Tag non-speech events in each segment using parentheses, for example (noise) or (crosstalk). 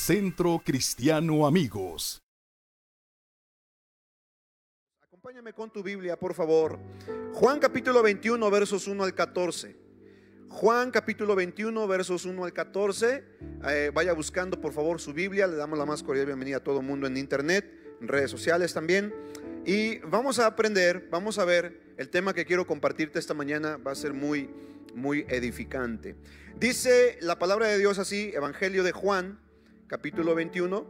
Centro Cristiano Amigos. Acompáñame con tu Biblia, por favor. Juan capítulo 21, versos 1 al 14. Juan capítulo 21, versos 1 al 14. Eh, vaya buscando, por favor, su Biblia. Le damos la más cordial bienvenida a todo el mundo en internet, en redes sociales también. Y vamos a aprender, vamos a ver el tema que quiero compartirte esta mañana. Va a ser muy, muy edificante. Dice la palabra de Dios así, Evangelio de Juan, capítulo 21.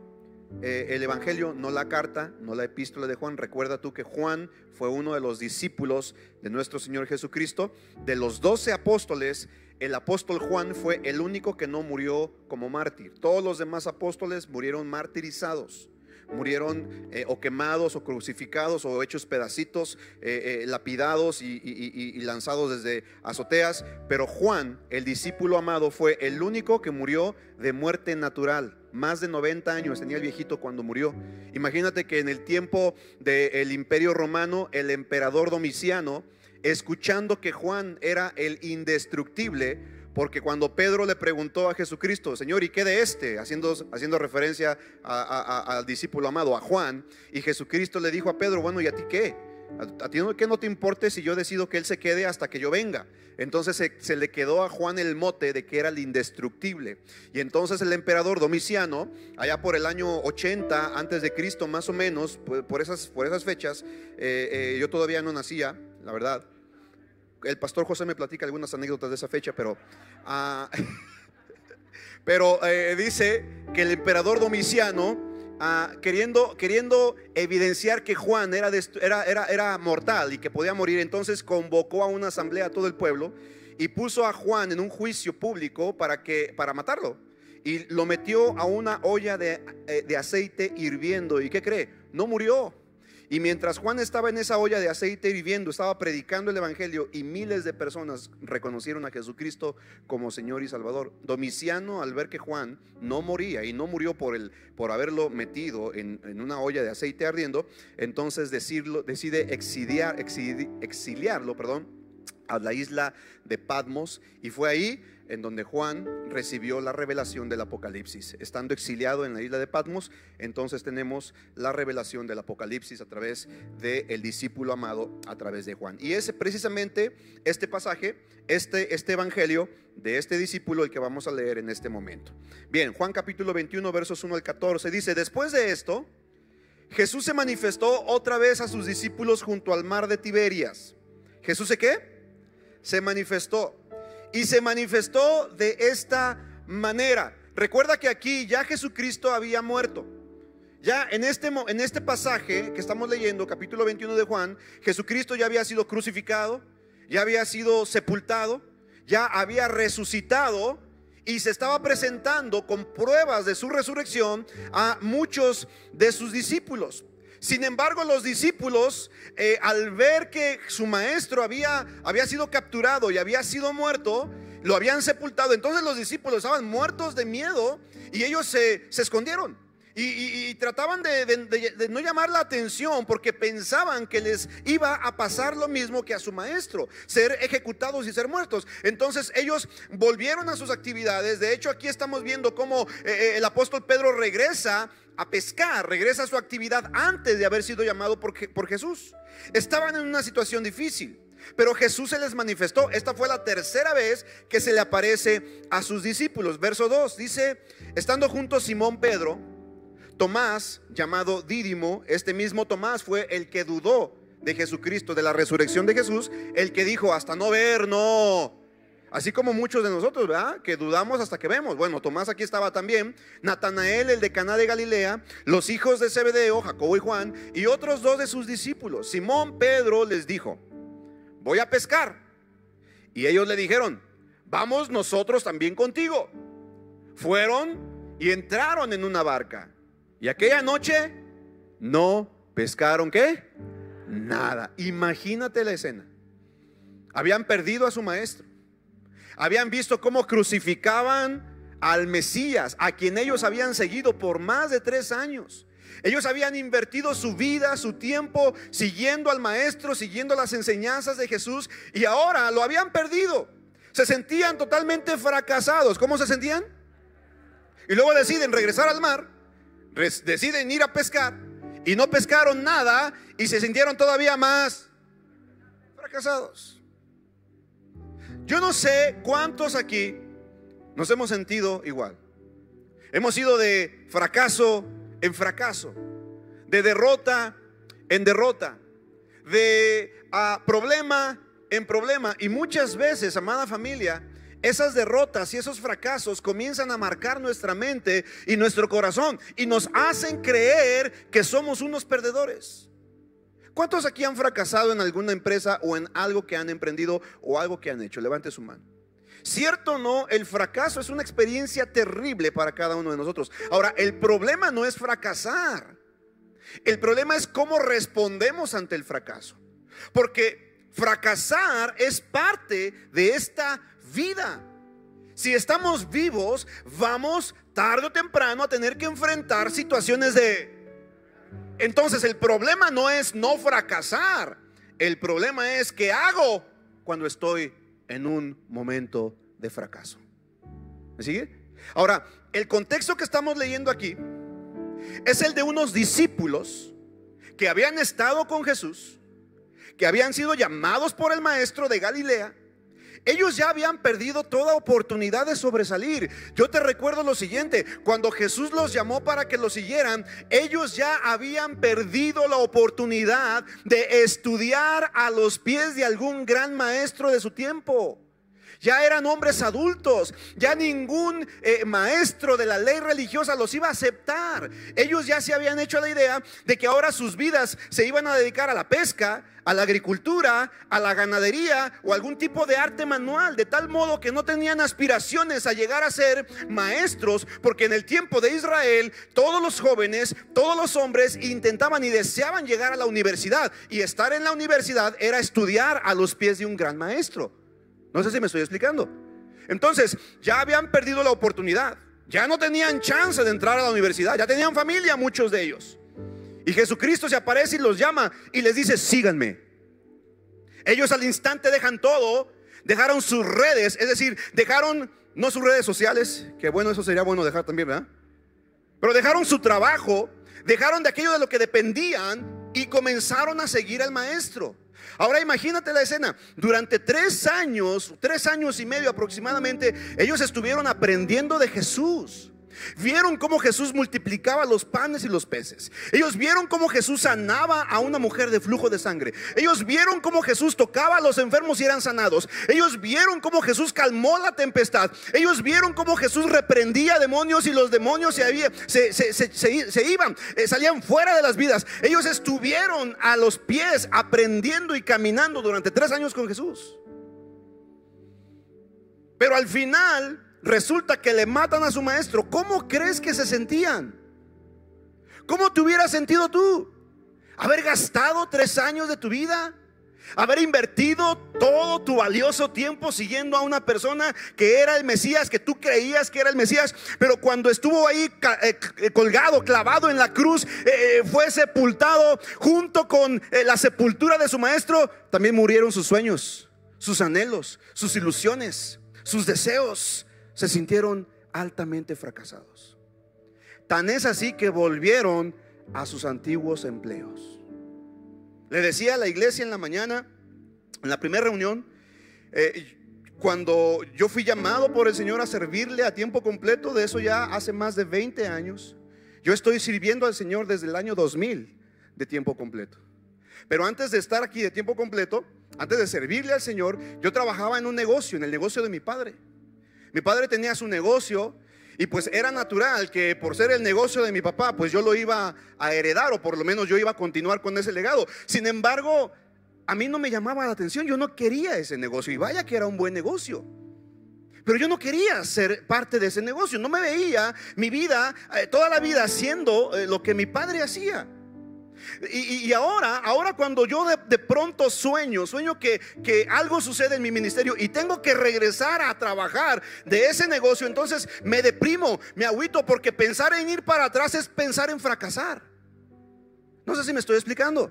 Eh, el Evangelio, no la carta, no la epístola de Juan. Recuerda tú que Juan fue uno de los discípulos de nuestro Señor Jesucristo. De los doce apóstoles, el apóstol Juan fue el único que no murió como mártir. Todos los demás apóstoles murieron martirizados murieron eh, o quemados o crucificados o hechos pedacitos, eh, lapidados y, lanzados desde azoteas. Pero Juan, el discípulo amado, fue el único que murió de muerte natural. Más de 90 años tenía el viejito cuando murió. Imagínate que en el tiempo del imperio romano, el emperador Domiciano, escuchando que Juan era el indestructible, porque cuando Pedro le preguntó a Jesucristo, Señor, ¿y qué de este? Haciendo, haciendo referencia al discípulo amado, a Juan, y Jesucristo le dijo a Pedro, bueno, ¿y a ti qué? ¿A ti no, que no te importe si yo decido que él se quede hasta que yo venga? Entonces se, le quedó a Juan el mote de que era el indestructible. Y entonces el emperador Domiciano, allá por el año 80 antes de Cristo más o menos, por, esas, por esas fechas, eh, eh, yo todavía no nacía, la verdad. El pastor José me platica algunas anécdotas de esa fecha, pero... Ah, (laughs) pero eh, dice que el emperador Domiciano queriendo, queriendo evidenciar que Juan era, era, era, era mortal y que podía morir, entonces convocó a una asamblea a todo el pueblo y puso a Juan en un juicio público para, que, para matarlo. Y lo metió a una olla de, eh, de aceite hirviendo. ¿Y qué cree? No murió. Y mientras Juan estaba en esa olla de aceite viviendo, estaba predicando el Evangelio y miles de personas reconocieron a Jesucristo como Señor y Salvador. Domiciano, al ver que Juan no moría y no murió por, el, por haberlo metido en, una olla de aceite ardiendo, entonces decide exiliar, exiliarlo perdón, a la isla de Patmos y fue ahí en donde Juan recibió la revelación del Apocalipsis. Estando exiliado en la isla de Patmos, entonces tenemos la revelación del Apocalipsis a través del discípulo amado, a través de Juan. Y es precisamente este pasaje, este, este evangelio de este discípulo el que vamos a leer en este momento. Bien, Juan capítulo 21, versos 1 al 14 dice, después de esto, Jesús se manifestó otra vez a sus discípulos junto al mar de Tiberias. ¿Jesús se qué? Se manifestó y se manifestó de esta manera. Recuerda que aquí ya Jesucristo había muerto. Ya en este, en este pasaje que estamos leyendo, capítulo 21 de Juan, Jesucristo ya había sido crucificado, ya había sido sepultado, ya había resucitado y se estaba presentando con pruebas de su resurrección a muchos de sus discípulos. Sin embargo, los discípulos, eh, al ver que su maestro había, había sido capturado y había sido muerto, lo habían sepultado. Entonces los discípulos estaban muertos de miedo y ellos se, escondieron. Y, trataban de, no llamar la atención porque pensaban que les iba a pasar lo mismo que a su maestro, ser ejecutados y ser muertos. Entonces ellos volvieron a sus actividades. De hecho, aquí estamos viendo cómo eh, eh, el apóstol Pedro regresa a pescar, regresa a su actividad antes de haber sido llamado por, Jesús. Estaban en una situación difícil. Pero Jesús se les manifestó. Esta fue la tercera vez que se le aparece a sus discípulos. Verso 2 dice, estando junto Simón Pedro, Tomás, llamado Dídimo, este mismo Tomás fue el que dudó de Jesucristo, de la resurrección de Jesús, el que dijo, hasta no ver, no, Así como muchos de nosotros, ¿verdad? Que dudamos hasta que vemos. Bueno, Tomás aquí estaba también. Natanael, el de Caná de Galilea, los hijos de Zebedeo, Jacobo y Juan, y otros dos de sus discípulos. Simón Pedro les dijo, voy a pescar. Y ellos le dijeron, vamos nosotros también contigo. Fueron y entraron en una barca. Y aquella noche no pescaron qué? Nada. Imagínate la escena. Habían perdido a su maestro habían visto cómo crucificaban al Mesías, a quien ellos habían seguido por más de tres años. Ellos habían invertido su vida, su tiempo, siguiendo al Maestro, siguiendo las enseñanzas de Jesús, y ahora lo habían perdido. Se sentían totalmente fracasados. ¿Cómo se sentían? y luego deciden regresar al mar, deciden ir a pescar y no pescaron nada y se sintieron todavía más fracasados. Yo no sé cuántos aquí nos hemos sentido igual. Hemos ido de fracaso en fracaso, de derrota en derrota, de ah, problema en problema. Y muchas veces, amada familia, esas derrotas y esos fracasos comienzan a marcar nuestra mente y nuestro corazón y nos hacen creer que somos unos perdedores. ¿Cuántos aquí han fracasado en alguna empresa o en algo que han emprendido o algo que han hecho? Levante su mano. Cierto o no, el fracaso es una experiencia terrible para cada uno de nosotros. Ahora, el problema no es fracasar. El problema es cómo respondemos ante el fracaso. Porque fracasar es parte de esta vida. Si estamos vivos, vamos tarde o temprano a tener que enfrentar situaciones de... Entonces el problema no es no fracasar, el problema es qué hago cuando estoy en un momento de fracaso. ¿Me sigue? Ahora, el contexto que estamos leyendo aquí es el de unos discípulos que habían estado con Jesús, que habían sido llamados por el maestro de Galilea ellos ya habían perdido toda oportunidad de sobresalir. Yo te recuerdo lo siguiente, cuando Jesús los llamó para que lo siguieran, ellos ya habían perdido la oportunidad de estudiar a los pies de algún gran maestro de su tiempo ya eran hombres adultos, ya ningún eh, maestro de la ley religiosa los iba a aceptar. Ellos ya se habían hecho la idea de que ahora sus vidas se iban a dedicar a la pesca, a la agricultura, a la ganadería o algún tipo de arte manual, de tal modo que no tenían aspiraciones a llegar a ser maestros, porque en el tiempo de Israel todos los jóvenes, todos los hombres intentaban y deseaban llegar a la universidad y estar en la universidad era estudiar a los pies de un gran maestro. No sé si me estoy explicando. Entonces, ya habían perdido la oportunidad. Ya no tenían chance de entrar a la universidad. Ya tenían familia muchos de ellos. Y Jesucristo se aparece y los llama y les dice, síganme. Ellos al instante dejan todo, dejaron sus redes, es decir, dejaron no sus redes sociales, que bueno, eso sería bueno dejar también, ¿verdad? Pero dejaron su trabajo, dejaron de aquello de lo que dependían y comenzaron a seguir al maestro. Ahora imagínate la escena. Durante tres años, tres años y medio aproximadamente, ellos estuvieron aprendiendo de Jesús. Vieron cómo Jesús multiplicaba los panes y los peces. Ellos vieron cómo Jesús sanaba a una mujer de flujo de sangre. Ellos vieron cómo Jesús tocaba a los enfermos y eran sanados. Ellos vieron cómo Jesús calmó la tempestad. Ellos vieron cómo Jesús reprendía demonios y los demonios se, se, iban, eh, salían fuera de las vidas. Ellos estuvieron a los pies aprendiendo y caminando durante tres años con Jesús. Pero al final resulta que le matan a su maestro. ¿Cómo crees que se sentían? ¿Cómo te hubieras sentido tú? ¿Haber gastado tres años de tu vida? Haber invertido todo tu valioso tiempo siguiendo a una persona que era el Mesías, que tú creías que era el Mesías, pero cuando estuvo ahí eh, eh, colgado, clavado en la cruz, eh, fue sepultado junto con la sepultura de su maestro, también murieron sus sueños, sus anhelos, sus ilusiones, sus deseos, se sintieron altamente fracasados. Tan es así que volvieron a sus antiguos empleos. Le decía a la iglesia en la mañana, en la primera reunión, eh, cuando yo fui llamado por el Señor a servirle a tiempo completo, de eso ya hace más de 20 años, yo estoy sirviendo al Señor desde el año 2000 de tiempo completo. Pero antes de estar aquí de tiempo completo, antes de servirle al Señor, yo trabajaba en un negocio, en el negocio de mi padre. Mi padre tenía su negocio y pues era natural que por ser el negocio de mi papá, pues yo lo iba a heredar o por lo menos yo iba a continuar con ese legado. Sin embargo, a mí no me llamaba la atención, yo no quería ese negocio y vaya que era un buen negocio. Pero yo no quería ser parte de ese negocio, no me veía mi vida, eh, toda la vida haciendo eh, lo que mi padre hacía. Y, ahora, ahora cuando yo de, pronto sueño, sueño que, que, algo sucede en mi ministerio y tengo que regresar a trabajar de ese negocio, entonces me deprimo, me agüito porque pensar en ir para atrás es pensar en fracasar. No sé si me estoy explicando.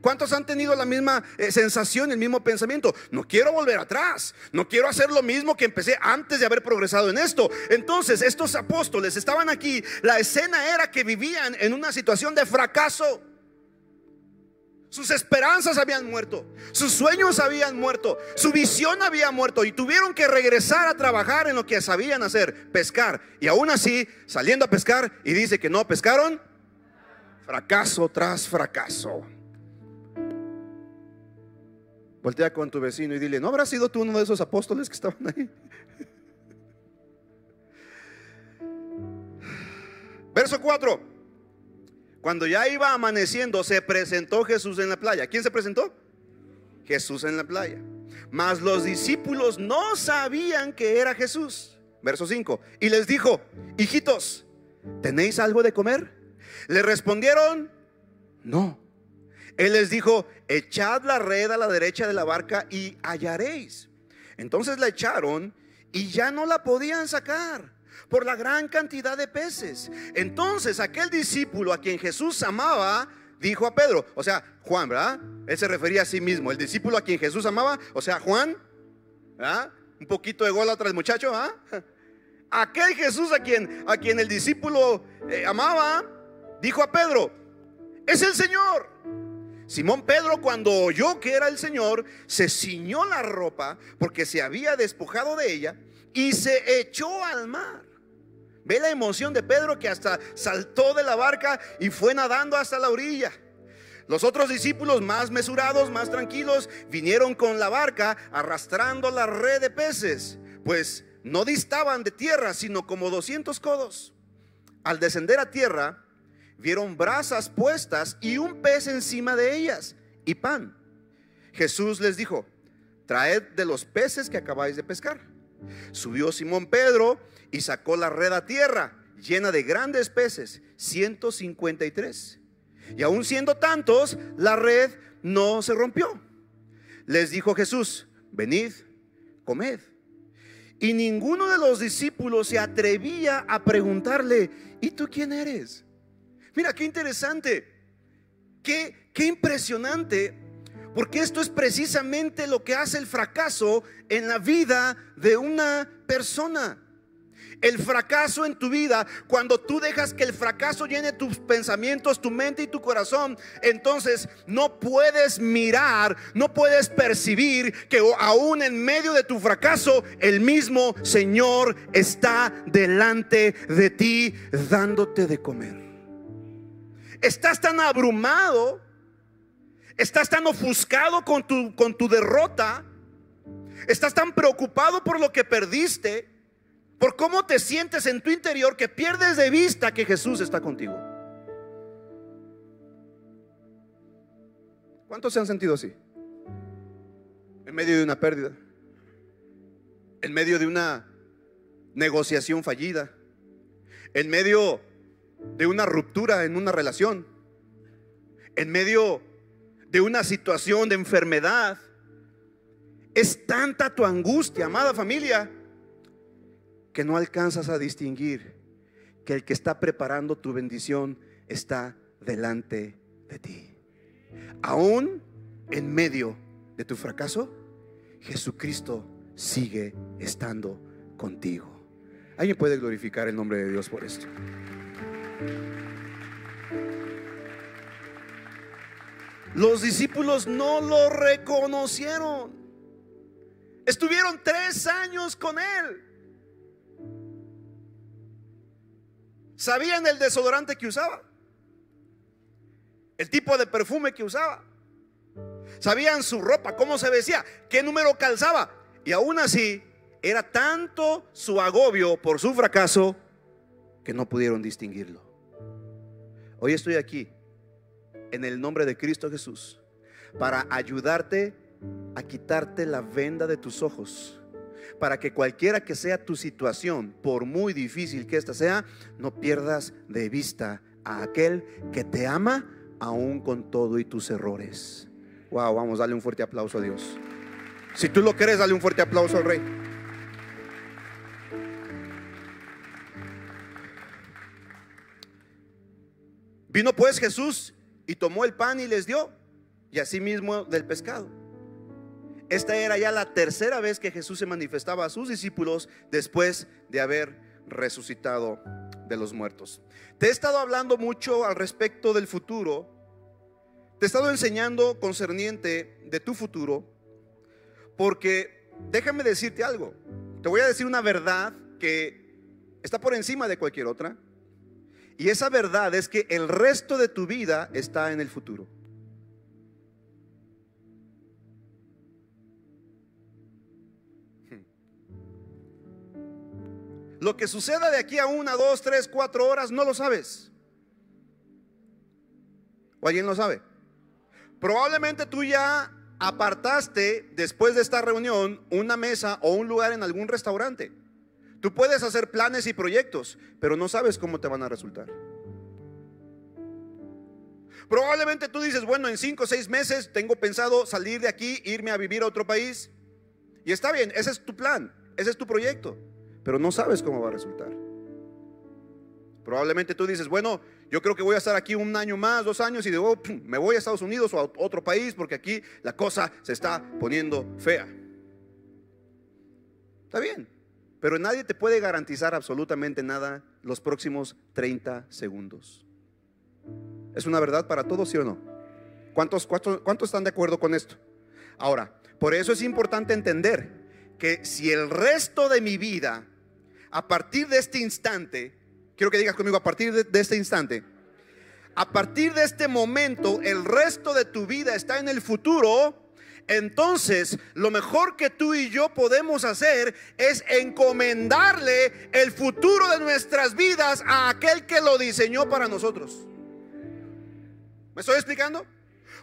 ¿Cuántos han tenido la misma eh, sensación, el mismo pensamiento? No quiero volver atrás, no quiero hacer lo mismo que empecé antes de haber progresado en esto. Entonces, estos apóstoles estaban aquí, la escena era que vivían en una situación de fracaso. Sus esperanzas habían muerto, sus sueños habían muerto, su visión había muerto y tuvieron que regresar a trabajar en lo que sabían hacer, pescar. Y aún así, saliendo a pescar y dice que no pescaron, fracaso tras fracaso. Voltea con tu vecino y dile, ¿no habrás sido tú uno de esos apóstoles que estaban ahí? Verso 4. Cuando ya iba amaneciendo, se presentó Jesús en la playa. ¿Quién se presentó? Jesús en la playa. Mas los discípulos no sabían que era Jesús. Verso 5. Y les dijo, hijitos, ¿tenéis algo de comer? Le respondieron, no. Él les dijo, echad la red a la derecha de la barca y hallaréis. Entonces la echaron y ya no la podían sacar por la gran cantidad de peces. Entonces aquel discípulo a quien Jesús amaba, dijo a Pedro, o sea, Juan, ¿verdad? Él se refería a sí mismo, el discípulo a quien Jesús amaba, o sea, Juan, ¿verdad? Un poquito de gol el muchacho, ¿ah? (laughs) Aquel Jesús a quien, a quien el discípulo eh, amaba, dijo a Pedro, es el Señor. Simón Pedro cuando oyó que era el Señor, se ciñó la ropa porque se había despojado de ella y se echó al mar. Ve la emoción de Pedro que hasta saltó de la barca y fue nadando hasta la orilla. Los otros discípulos más mesurados, más tranquilos, vinieron con la barca arrastrando la red de peces, pues no distaban de tierra, sino como 200 codos. Al descender a tierra, vieron brasas puestas y un pez encima de ellas y pan. Jesús les dijo, traed de los peces que acabáis de pescar. Subió Simón Pedro y sacó la red a tierra, llena de grandes peces, 153. Y aun siendo tantos, la red no se rompió. Les dijo Jesús, venid, comed. Y ninguno de los discípulos se atrevía a preguntarle, ¿y tú quién eres? Mira, qué interesante, qué, qué impresionante, porque esto es precisamente lo que hace el fracaso en la vida de una persona. El fracaso en tu vida, cuando tú dejas que el fracaso llene tus pensamientos, tu mente y tu corazón, entonces no puedes mirar, no puedes percibir que aún en medio de tu fracaso, el mismo Señor está delante de ti dándote de comer. Estás tan abrumado, estás tan ofuscado con tu, con tu derrota, estás tan preocupado por lo que perdiste, por cómo te sientes en tu interior que pierdes de vista que Jesús está contigo. ¿Cuántos se han sentido así? En medio de una pérdida, en medio de una negociación fallida, en medio de una ruptura en una relación, en medio de una situación de enfermedad. Es tanta tu angustia, amada familia, que no alcanzas a distinguir que el que está preparando tu bendición está delante de ti. Aún en medio de tu fracaso, Jesucristo sigue estando contigo. ¿Alguien puede glorificar el nombre de Dios por esto? Los discípulos no lo reconocieron. Estuvieron tres años con él. Sabían el desodorante que usaba. El tipo de perfume que usaba. Sabían su ropa, cómo se vestía, qué número calzaba. Y aún así, era tanto su agobio por su fracaso que no pudieron distinguirlo. Hoy estoy aquí en el nombre de Cristo Jesús para ayudarte a quitarte la venda de tus ojos. Para que cualquiera que sea tu situación, por muy difícil que ésta sea, no pierdas de vista a aquel que te ama aún con todo y tus errores. Wow, vamos, dale un fuerte aplauso a Dios. Si tú lo quieres, dale un fuerte aplauso al Rey. Vino pues Jesús y tomó el pan y les dio. y asimismo del pescado. Esta era ya la tercera vez que Jesús se manifestaba a sus discípulos después de haber resucitado de los muertos. Te he estado hablando mucho al respecto del futuro. Te he estado enseñando concerniente de tu futuro. Porque déjame decirte algo. Te voy a decir una verdad que está por encima de cualquier otra. Y esa verdad es que el resto de tu vida está en el futuro. Lo que suceda de aquí a una, dos, tres, cuatro horas no lo sabes. ¿O alguien lo sabe? Probablemente tú ya apartaste después de esta reunión una mesa o un lugar en algún restaurante. Tú puedes hacer planes y proyectos, pero no sabes cómo te van a resultar. Probablemente tú dices, bueno, en cinco o seis meses tengo pensado salir de aquí, irme a vivir a otro país. Y está bien, ese es tu plan, ese es tu proyecto, pero no sabes cómo va a resultar. Probablemente tú dices, bueno, yo creo que voy a estar aquí un año más, dos años y digo, me voy a Estados Unidos o a otro país porque aquí la cosa se está poniendo fea. Está bien, pero nadie te puede garantizar absolutamente nada los próximos 30 segundos. ¿Es una verdad para todos, sí o no? ¿Cuántos, cuántos, cuántos están de acuerdo con esto? Ahora, por eso es importante entender que si el resto de mi vida, a partir de este instante, quiero que digas conmigo, a partir de, de este instante, a partir de este momento, el resto de tu vida está en el futuro, entonces, lo mejor que tú y yo podemos hacer es encomendarle el futuro de nuestras vidas a aquel que lo diseñó para nosotros. ¿Me estoy explicando?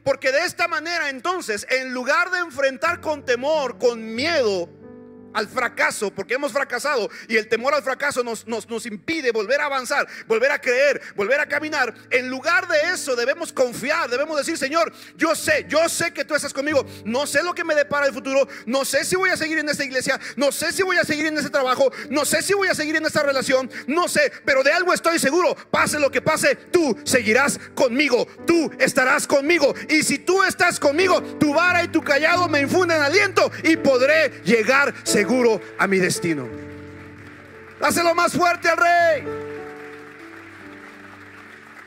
Porque de esta manera entonces, en lugar de enfrentar con temor, con miedo, al fracaso, porque hemos fracasado y el temor al fracaso nos, nos, nos, impide volver a avanzar, volver a creer, volver a caminar. En lugar de eso debemos confiar, debemos decir, Señor, yo sé, yo sé que tú estás conmigo, no sé lo que me depara el futuro, no sé si voy a seguir en esta iglesia, no sé si voy a seguir en ese trabajo, no sé si voy a seguir en esta relación, no sé, pero de algo estoy seguro, pase lo que pase, tú seguirás conmigo, tú estarás conmigo. Y si tú estás conmigo, tu vara y tu callado me infunden aliento y podré llegar seguro a mi destino. Dáselo más fuerte al rey.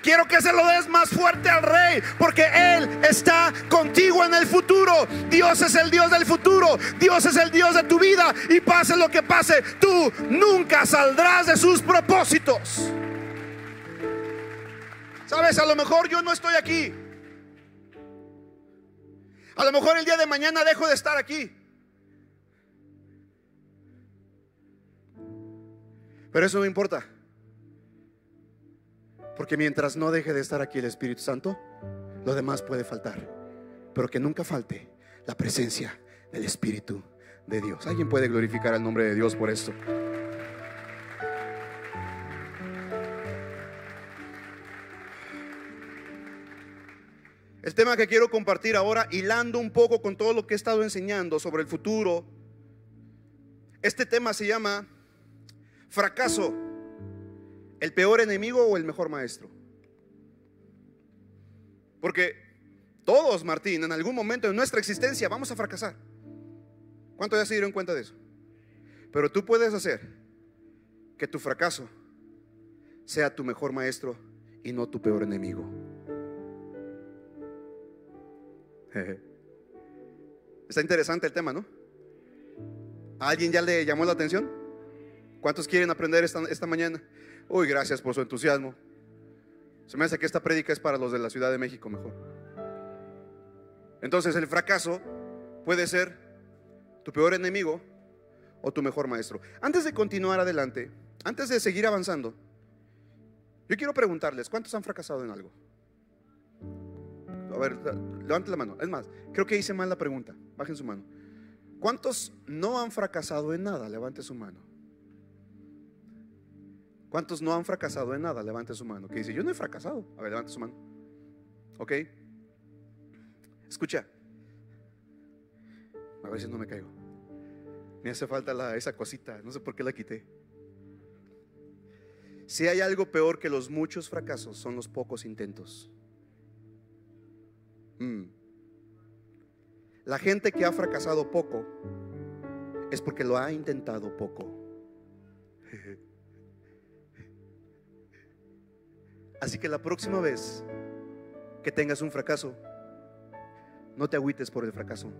Quiero que se lo des más fuerte al rey, porque Él está contigo en el futuro. Dios es el Dios del futuro. Dios es el Dios de tu vida. Y pase lo que pase, tú nunca saldrás de sus propósitos. Sabes, a lo mejor yo no estoy aquí. A lo mejor el día de mañana dejo de estar aquí. Pero eso no importa. Porque mientras no deje de estar aquí el Espíritu Santo, lo demás puede faltar. Pero que nunca falte la presencia del Espíritu de Dios. ¿Alguien puede glorificar el nombre de Dios por esto? El tema que quiero compartir ahora, hilando un poco con todo lo que he estado enseñando sobre el futuro, este tema se llama Fracaso, ¿el peor enemigo o el mejor maestro? Porque todos, Martín, en algún momento de nuestra existencia vamos a fracasar. ¿Cuántos ya se dieron cuenta de eso? Pero tú puedes hacer que tu fracaso sea tu mejor maestro y no tu peor enemigo. (laughs) Está interesante el tema, ¿no? ¿A alguien ya le llamó la atención? ¿Cuántos quieren aprender esta, mañana? Uy, gracias por su entusiasmo. Se me hace que esta prédica es para los de la Ciudad de México mejor. Entonces el fracaso puede ser tu peor enemigo o tu mejor maestro. Antes de continuar adelante, antes de seguir avanzando, yo quiero preguntarles, ¿cuántos han fracasado en algo? A ver, levante la mano. Es más, creo que hice mal la pregunta. Bajen su mano. ¿Cuántos no han fracasado en nada? Levante su mano. ¿Cuántos no han fracasado en nada? Levante su mano. Que dice, yo no he fracasado. A ver, levante su mano. ¿Ok? Escucha. A ver si no me caigo. Me hace falta la, esa cosita. No sé por qué la quité. Si hay algo peor que los muchos fracasos, son los pocos intentos. Mm. La gente que ha fracasado poco es porque lo ha intentado poco. (laughs) Así que la próxima vez que tengas un fracaso, no te agüites por el fracaso.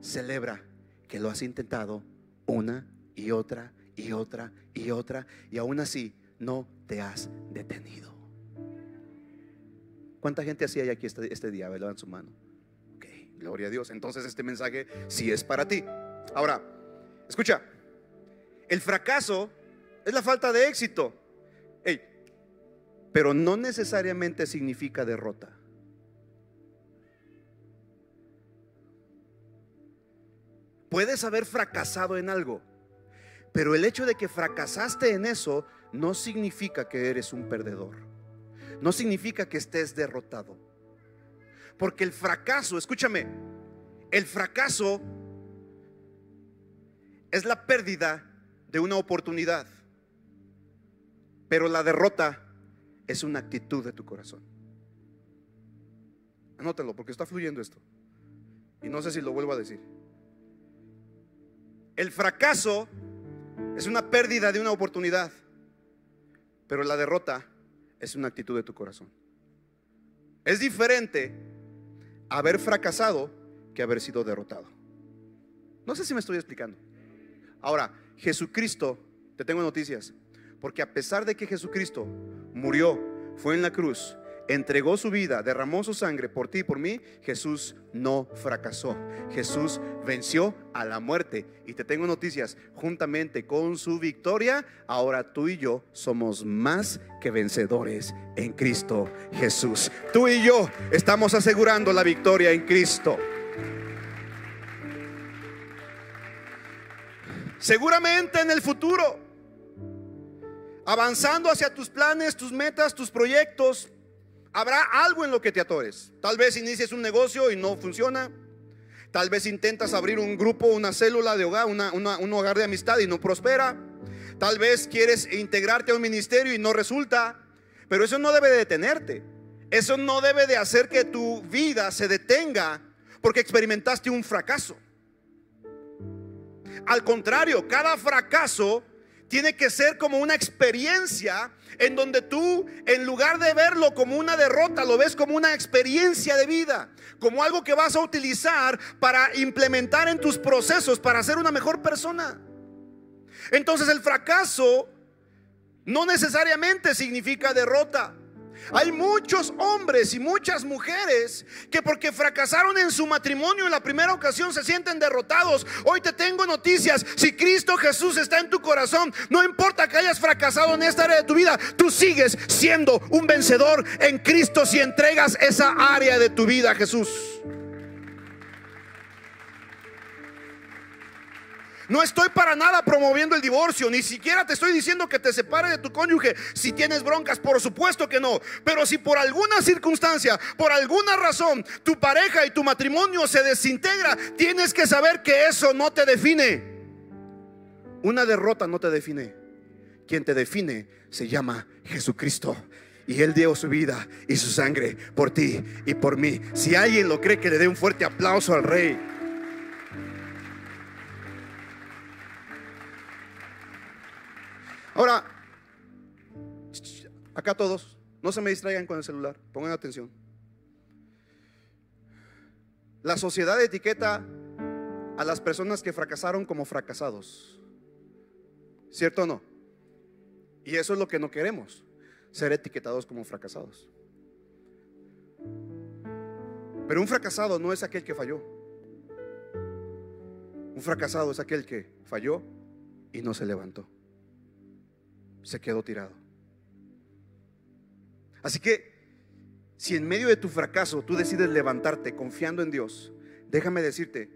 Celebra que lo has intentado una y otra y otra y otra y aún así no te has detenido. ¿Cuánta gente así hay aquí este, este día? en su mano. Ok, gloria a Dios. Entonces este mensaje sí es para ti. Ahora, escucha, el fracaso es la falta de éxito. Pero no necesariamente significa derrota. Puedes haber fracasado en algo, pero el hecho de que fracasaste en eso no significa que eres un perdedor. No significa que estés derrotado. Porque el fracaso, escúchame, el fracaso es la pérdida de una oportunidad. Pero la derrota es una actitud de tu corazón. Anótelo porque está fluyendo esto. Y no sé si lo vuelvo a decir. El fracaso es una pérdida de una oportunidad, pero la derrota es una actitud de tu corazón. Es diferente haber fracasado que haber sido derrotado. No sé si me estoy explicando. Ahora, Jesucristo, te tengo noticias, porque a pesar de que Jesucristo murió, fue en la cruz, entregó su vida, derramó su sangre por ti y por mí, Jesús no fracasó. Jesús venció a la muerte. Y te tengo noticias, juntamente con su victoria, ahora tú y yo somos más que vencedores en Cristo Jesús. Tú y yo estamos asegurando la victoria en Cristo. Seguramente en el futuro, avanzando hacia tus planes, tus metas, tus proyectos, Habrá algo en lo que te atores. Tal vez inicies un negocio y no funciona. Tal vez intentas abrir un grupo, una célula de hogar, un hogar de amistad y no prospera. Tal vez quieres integrarte a un ministerio y no resulta. Pero eso no debe de detenerte. Eso no debe de hacer que tu vida se detenga porque experimentaste un fracaso. Al contrario, cada fracaso tiene que ser como una experiencia en donde tú, en lugar de verlo como una derrota, lo ves como una experiencia de vida, como algo que vas a utilizar para implementar en tus procesos, para ser una mejor persona. Entonces el fracaso no necesariamente significa derrota. Hay muchos hombres y muchas mujeres que porque fracasaron en su matrimonio en la primera ocasión se sienten derrotados. Hoy te tengo noticias. Si Cristo Jesús está en tu corazón, no importa que hayas fracasado en esta área de tu vida, tú sigues siendo un vencedor en Cristo si entregas esa área de tu vida a Jesús. No estoy para nada promoviendo el divorcio, ni siquiera te estoy diciendo que te separe de tu cónyuge si tienes broncas, por supuesto que no. Pero si por alguna circunstancia, por alguna razón, tu pareja y tu matrimonio se desintegra, tienes que saber que eso no te define. Una derrota no te define. Quien te define se llama Jesucristo. Y Él dio su vida y su sangre por ti y por mí. Si alguien lo cree, que le dé un fuerte aplauso al Rey. Ahora, acá todos, no se me distraigan con el celular, pongan atención. La sociedad etiqueta a las personas que fracasaron como fracasados. ¿Cierto o no? Y eso es lo que no queremos, ser etiquetados como fracasados. Pero un fracasado no es aquel que falló. Un fracasado es aquel que falló y no se levantó se quedó tirado. Así que, si en medio de tu fracaso tú decides levantarte confiando en Dios, déjame decirte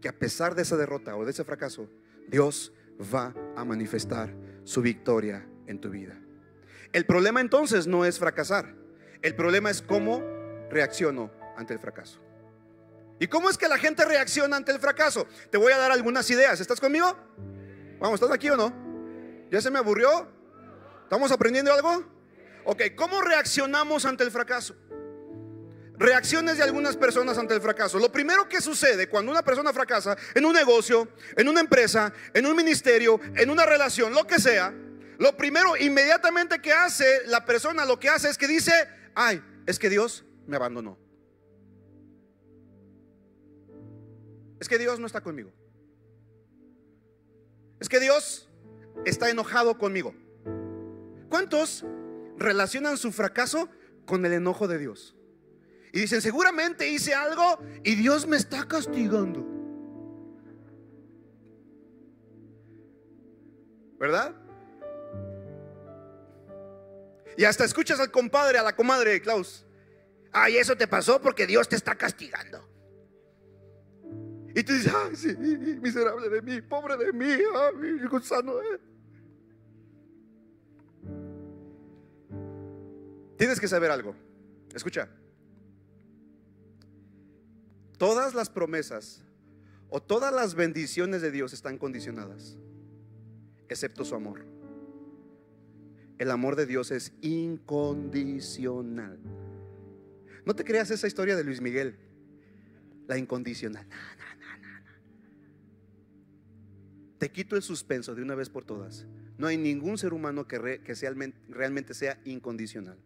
que a pesar de esa derrota o de ese fracaso, Dios va a manifestar su victoria en tu vida. El problema entonces no es fracasar, el problema es cómo reacciono ante el fracaso. ¿Y cómo es que la gente reacciona ante el fracaso? Te voy a dar algunas ideas. ¿Estás conmigo? Vamos, ¿estás aquí o no? ¿Ya se me aburrió? ¿Estamos aprendiendo algo? Ok, ¿cómo reaccionamos ante el fracaso? reacciones de algunas personas ante el fracaso. Lo primero que sucede cuando una persona fracasa en un negocio, en una empresa, en un ministerio, en una relación, lo que sea, lo primero inmediatamente que hace la persona, lo que hace es que dice, ay, es que Dios me abandonó. Es que Dios no está conmigo. Es que Dios está enojado conmigo. ¿Cuántos relacionan su fracaso con el enojo de Dios? Y dicen, seguramente hice algo y Dios me está castigando. ¿Verdad? Y hasta escuchas al compadre, a la comadre Klaus. Ay, eso te pasó porque Dios te está castigando. Y tú dices, ay, sí, miserable de mí, pobre de mí, ay, gusano. Eh". Tienes que saber algo. Escucha. Todas las promesas o todas las bendiciones de Dios están condicionadas, excepto su amor. El amor de Dios es incondicional. No te creas esa historia de Luis Miguel, la incondicional. Te quito el suspenso de una vez por todas. No hay ningún ser humano que, que sea, realmente sea incondicional.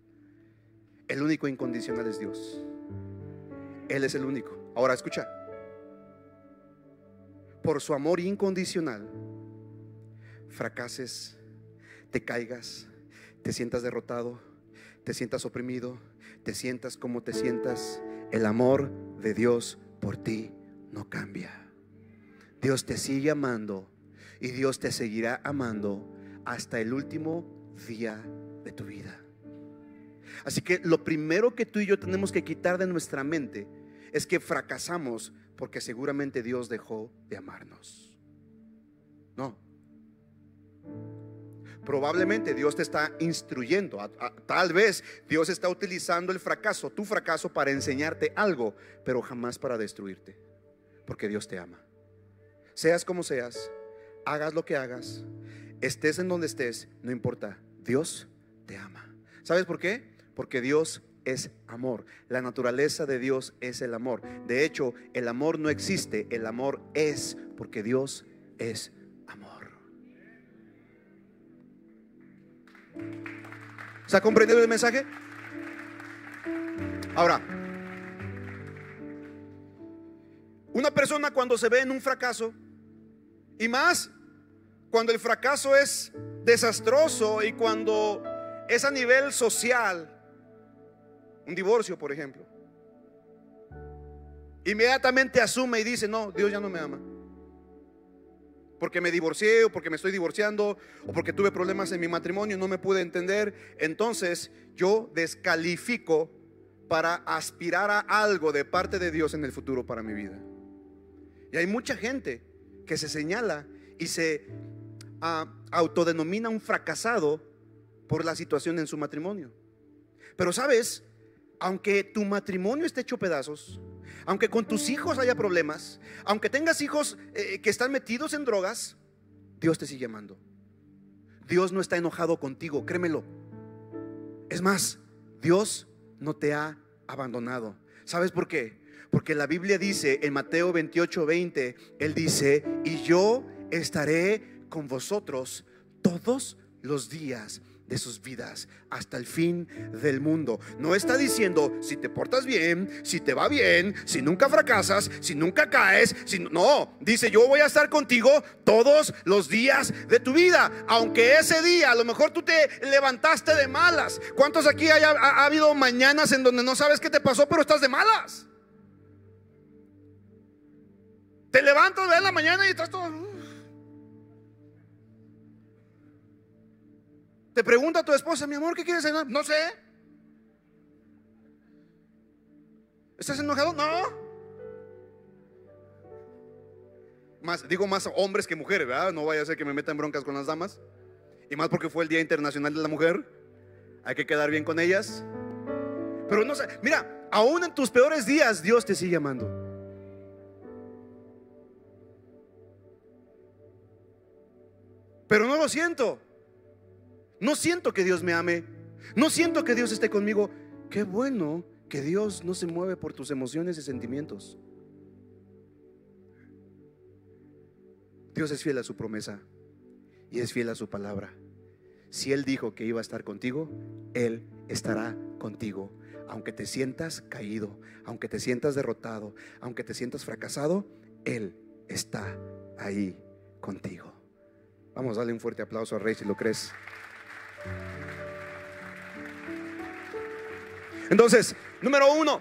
El único incondicional es Dios. Él es el único. Ahora escucha. Por su amor incondicional, fracases, te caigas, te sientas derrotado, te sientas oprimido, te sientas como te sientas, el amor de Dios por ti no cambia. Dios te sigue amando y Dios te seguirá amando hasta el último día de tu vida. Así que lo primero que tú y yo tenemos que quitar de nuestra mente es que fracasamos porque seguramente Dios dejó de amarnos. No. Probablemente Dios te está instruyendo. Tal vez Dios está utilizando el fracaso, tu fracaso, para enseñarte algo, pero jamás para destruirte. Porque Dios te ama. Seas como seas, hagas lo que hagas, estés en donde estés, no importa. Dios te ama. ¿Sabes por qué? Porque Dios es amor. La naturaleza de Dios es el amor. De hecho, el amor no existe, el amor es, porque Dios es amor. ¿Se ha comprendido el mensaje? Ahora, una persona cuando se ve en un fracaso, y más cuando el fracaso es desastroso y cuando es a nivel social, un divorcio, por ejemplo. Inmediatamente asume y dice, no, Dios ya no me ama. Porque me divorcié o porque me estoy divorciando o porque tuve problemas en mi matrimonio, no me pude entender. Entonces yo descalifico para aspirar a algo de parte de Dios en el futuro para mi vida. Y hay mucha gente que se señala y se ah, autodenomina un fracasado por la situación en su matrimonio. Pero sabes, aunque tu matrimonio esté hecho pedazos, aunque con tus hijos haya problemas, aunque tengas hijos eh, que están metidos en drogas, Dios te sigue amando. Dios no está enojado contigo, créemelo. Es más, Dios no te ha abandonado. ¿Sabes por qué? Porque la Biblia dice en Mateo 28, 20, Él dice, y yo estaré con vosotros todos los días de sus vidas hasta el fin del mundo. No está diciendo si te portas bien, si te va bien, si nunca fracasas, si nunca caes, si no, dice yo voy a estar contigo todos los días de tu vida, aunque ese día a lo mejor tú te levantaste de malas. ¿Cuántos aquí haya, ha, habido mañanas en donde no sabes qué te pasó, pero estás de malas? Te levantas de la mañana y estás todo Te pregunta a tu esposa, mi amor, ¿qué quieres cenar? No sé. ¿Estás enojado? No. Más, digo más hombres que mujeres, ¿verdad? No vaya a ser que me metan broncas con las damas. Y más porque fue el Día Internacional de la Mujer. Hay que quedar bien con ellas. Pero no sé, mira, aún en tus peores días Dios te sigue amando. Pero no lo siento. No siento que Dios me ame. No siento que Dios esté conmigo. Qué bueno que Dios no se mueve por tus emociones y sentimientos. Dios es fiel a su promesa y es fiel a su palabra. Si Él dijo que iba a estar contigo, Él estará contigo. Aunque te sientas caído, aunque te sientas derrotado, aunque te sientas fracasado, Él está ahí contigo. Vamos a darle un fuerte aplauso al Rey si lo crees. Entonces, número uno,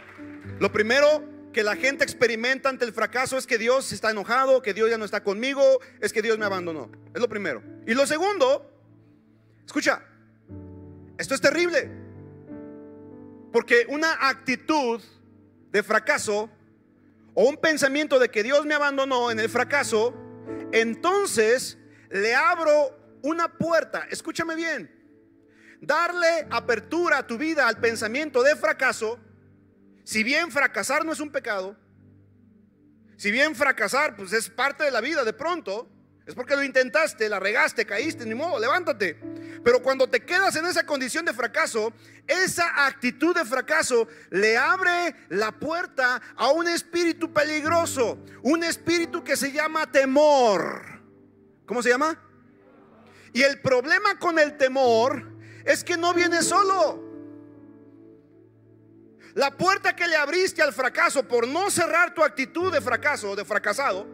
lo primero que la gente experimenta ante el fracaso es que Dios está enojado, que Dios ya no está conmigo, es que Dios me abandonó. Es lo primero. Y lo segundo, escucha, esto es terrible. Porque una actitud de fracaso o un pensamiento de que Dios me abandonó en el fracaso, entonces le abro una puerta. Escúchame bien darle apertura a tu vida al pensamiento de fracaso, si bien fracasar no es un pecado, si bien fracasar pues es parte de la vida de pronto, es porque lo intentaste, la regaste, caíste, ni modo, levántate. Pero cuando te quedas en esa condición de fracaso, esa actitud de fracaso le abre la puerta a un espíritu peligroso, un espíritu que se llama temor. ¿Cómo se llama? Y el problema con el temor es que no viene solo. La puerta que le abriste al fracaso por no cerrar tu actitud de fracaso, de fracasado,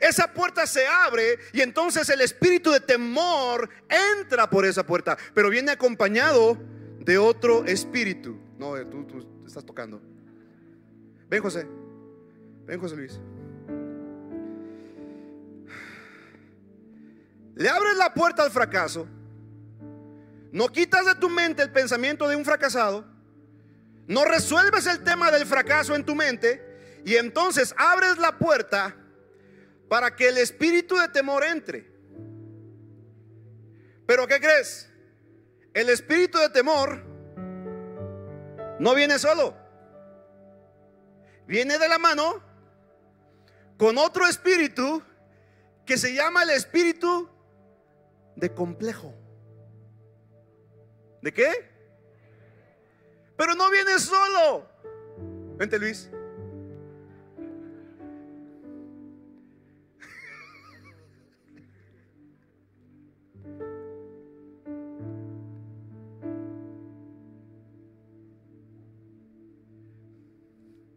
esa puerta se abre y entonces el espíritu de temor entra por esa puerta, pero viene acompañado de otro espíritu. No, tú, tú estás tocando. Ven José, ven José Luis. Le abres la puerta al fracaso no quitas de tu mente el pensamiento de un fracasado. No resuelves el tema del fracaso en tu mente. Y entonces abres la puerta para que el espíritu de temor entre. Pero ¿qué crees? El espíritu de temor no viene solo. Viene de la mano con otro espíritu que se llama el espíritu de complejo. ¿De qué? Pero no viene solo. Vente Luis.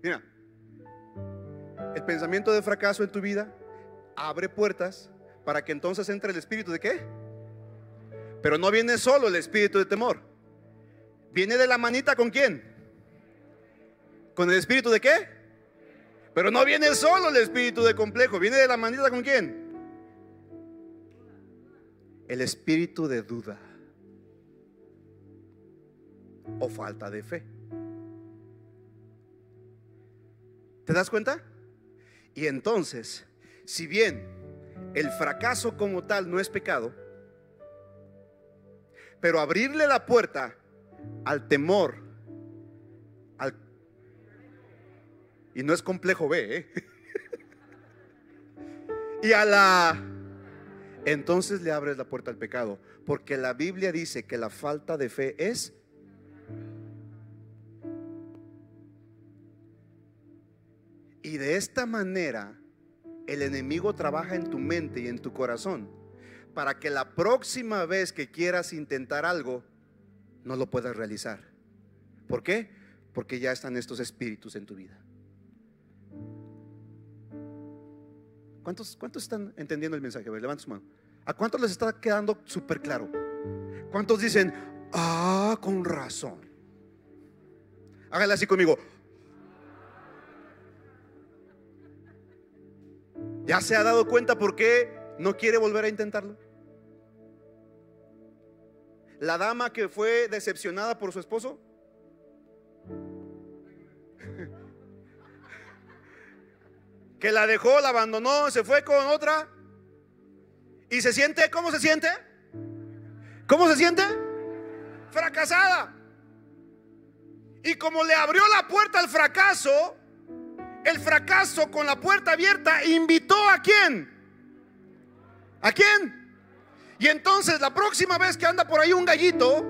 Mira, el pensamiento de fracaso en tu vida abre puertas para que entonces entre el espíritu de qué? Pero no viene solo el espíritu de temor. Viene de la manita con quién? ¿Con el espíritu de qué? Pero no viene solo el espíritu de complejo. Viene de la manita con quién? El espíritu de duda. O falta de fe. ¿Te das cuenta? Y entonces, si bien el fracaso como tal no es pecado, pero abrirle la puerta al temor, al... y no es complejo B, ¿eh? (laughs) y a la... Entonces le abres la puerta al pecado, porque la Biblia dice que la falta de fe es... Y de esta manera el enemigo trabaja en tu mente y en tu corazón para que la próxima vez que quieras intentar algo, no lo puedas realizar. ¿Por qué? Porque ya están estos espíritus en tu vida. ¿Cuántos, cuántos están entendiendo el mensaje? levanta su mano. ¿A cuántos les está quedando súper claro? ¿Cuántos dicen, ah, con razón? Hágale así conmigo. ¿Ya se ha dado cuenta por qué no quiere volver a intentarlo. La dama que fue decepcionada por su esposo. (laughs) Que la dejó, la abandonó, se fue con otra. Y se siente, ¿cómo se siente? ¿Cómo se siente? Fracasada. Y como le abrió la puerta al fracaso, el fracaso con la puerta abierta invitó a quién? ¿A quién? Y entonces la próxima vez que anda por ahí un gallito,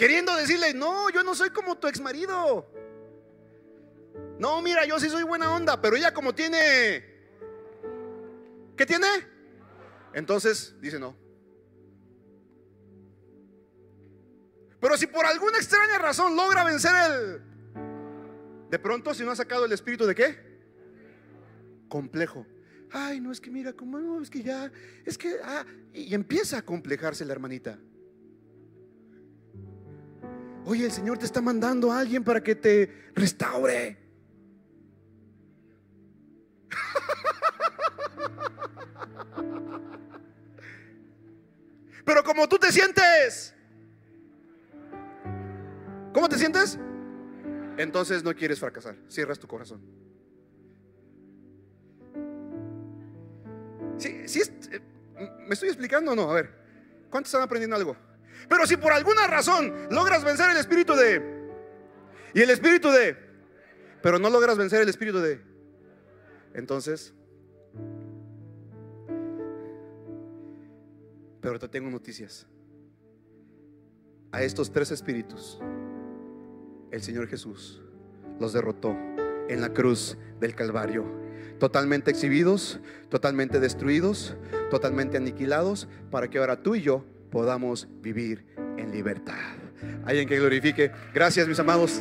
Queriendo decirle, no, yo no soy como tu ex marido. No, mira, yo sí soy buena onda, pero ella como tiene... ¿Qué tiene? Entonces dice no. Pero si por alguna extraña razón logra vencer el... De pronto, si no ha sacado el espíritu de qué? Complejo. Ay, no, es que mira, como no, es que ya, es que, ah, y empieza a complejarse la hermanita. Oye, el Señor te está mandando a alguien para que te restaure. (laughs) Pero como tú te sientes, ¿cómo te sientes? Entonces no quieres fracasar, cierras tu corazón. Sí, sí, eh, ¿Me estoy explicando o no? A ver, ¿cuántos están aprendiendo algo? Pero si por alguna razón logras vencer el espíritu de... Y el espíritu de... Pero no logras vencer el espíritu de... Entonces... Pero te tengo noticias. A estos tres espíritus, el Señor Jesús los derrotó en la cruz del Calvario. Totalmente exhibidos, totalmente destruidos, totalmente aniquilados, para que ahora tú y yo podamos vivir en libertad. Alguien que glorifique. Gracias, mis amados.